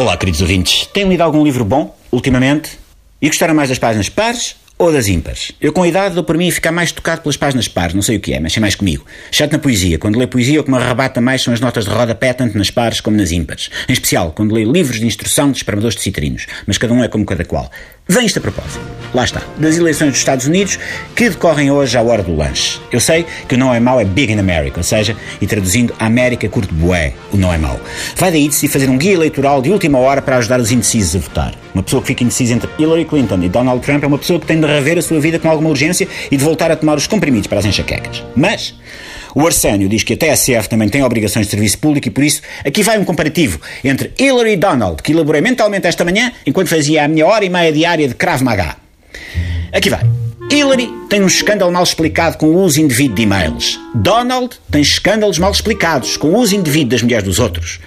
Olá, queridos ouvintes. Têm lido algum livro bom, ultimamente? E gostaram mais das páginas pares ou das ímpares? Eu, com a idade, dou por mim a ficar mais tocado pelas páginas pares, não sei o que é, mas é mais comigo. Chato na poesia. Quando leio poesia, o que me arrebata mais são as notas de rodapé, tanto nas pares como nas ímpares. Em especial, quando leio livros de instrução de espramadores de citrinos. Mas cada um é como cada qual. Vem isto a propósito. Lá está. Das eleições dos Estados Unidos que decorrem hoje à hora do lanche. Eu sei que o não é mau é big in America, ou seja, e traduzindo, América curte bué, o não é mau. Vai daí se fazer um guia eleitoral de última hora para ajudar os indecisos a votar. Uma pessoa que fica indecisa entre Hillary Clinton e Donald Trump é uma pessoa que tem de rever a sua vida com alguma urgência e de voltar a tomar os comprimidos para as enxaquecas. Mas o Arsénio diz que a TSF também tem obrigações de serviço público e por isso aqui vai um comparativo entre Hillary Donald, que elaborei mentalmente esta manhã enquanto fazia a minha hora e meia diária de Krav Maga. Aqui vai. Hillary tem um escândalo mal explicado com o uso indevido de e-mails. Donald tem escândalos mal explicados com o uso indevido das mulheres dos outros.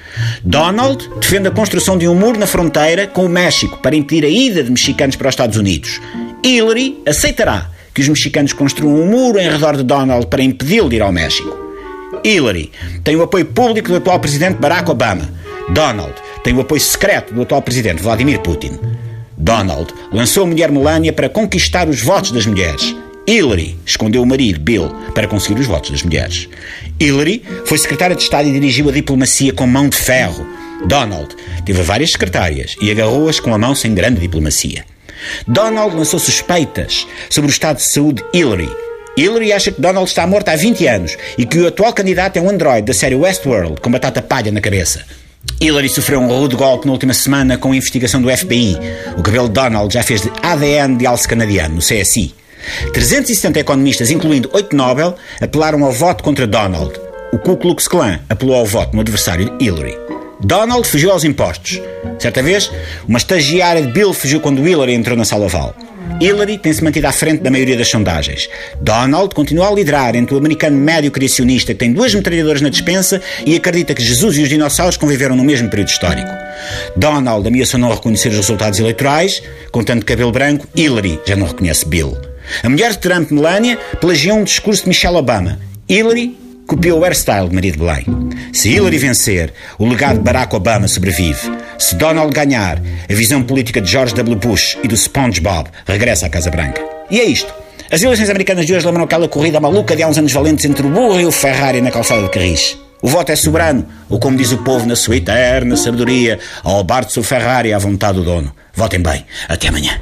Donald defende a construção de um muro na fronteira com o México para impedir a ida de mexicanos para os Estados Unidos. Hillary aceitará que os mexicanos construam um muro em redor de Donald para impedi-lo de ir ao México. Hillary tem o apoio público do atual presidente Barack Obama. Donald tem o apoio secreto do atual presidente Vladimir Putin. Donald lançou a mulher Melania para conquistar os votos das mulheres. Hillary escondeu o marido, Bill, para conseguir os votos das mulheres. Hillary foi secretária de Estado e dirigiu a diplomacia com mão de ferro. Donald teve várias secretárias e agarrou-as com a mão sem grande diplomacia. Donald lançou suspeitas sobre o estado de saúde de Hillary. Hillary acha que Donald está morto há 20 anos e que o atual candidato é um androide da série Westworld com batata palha na cabeça. Hillary sofreu um rude golpe na última semana com a investigação do FBI. O cabelo de Donald já fez de ADN de alce canadiano, no CSI. 370 economistas, incluindo 8 Nobel, apelaram ao voto contra Donald. O Ku Klux Klan apelou ao voto no adversário de Hillary. Donald fugiu aos impostos. Certa vez, uma estagiária de Bill fugiu quando Hillary entrou na sala oval. Hillary tem-se mantido à frente da maioria das sondagens. Donald continua a liderar entre o americano médio criacionista que tem duas metralhadoras na dispensa e acredita que Jesus e os dinossauros conviveram no mesmo período histórico. Donald ameaçou não reconhecer os resultados eleitorais, com tanto cabelo branco, Hillary já não reconhece Bill. A mulher de Trump, Melania, plagiou um discurso de Michelle Obama. Hillary copiou o hairstyle de Maria de Belém. Se Hillary vencer, o legado de Barack Obama sobrevive. Se Donald ganhar, a visão política de George W. Bush e do SpongeBob regressa à Casa Branca. E é isto. As eleições americanas de hoje lembram aquela corrida maluca de há uns anos valentes entre o burro e o Ferrari na calçada de Carris. O voto é soberano, ou como diz o povo na sua eterna sabedoria, ao bar de seu Ferrari à vontade do dono. Votem bem. Até amanhã.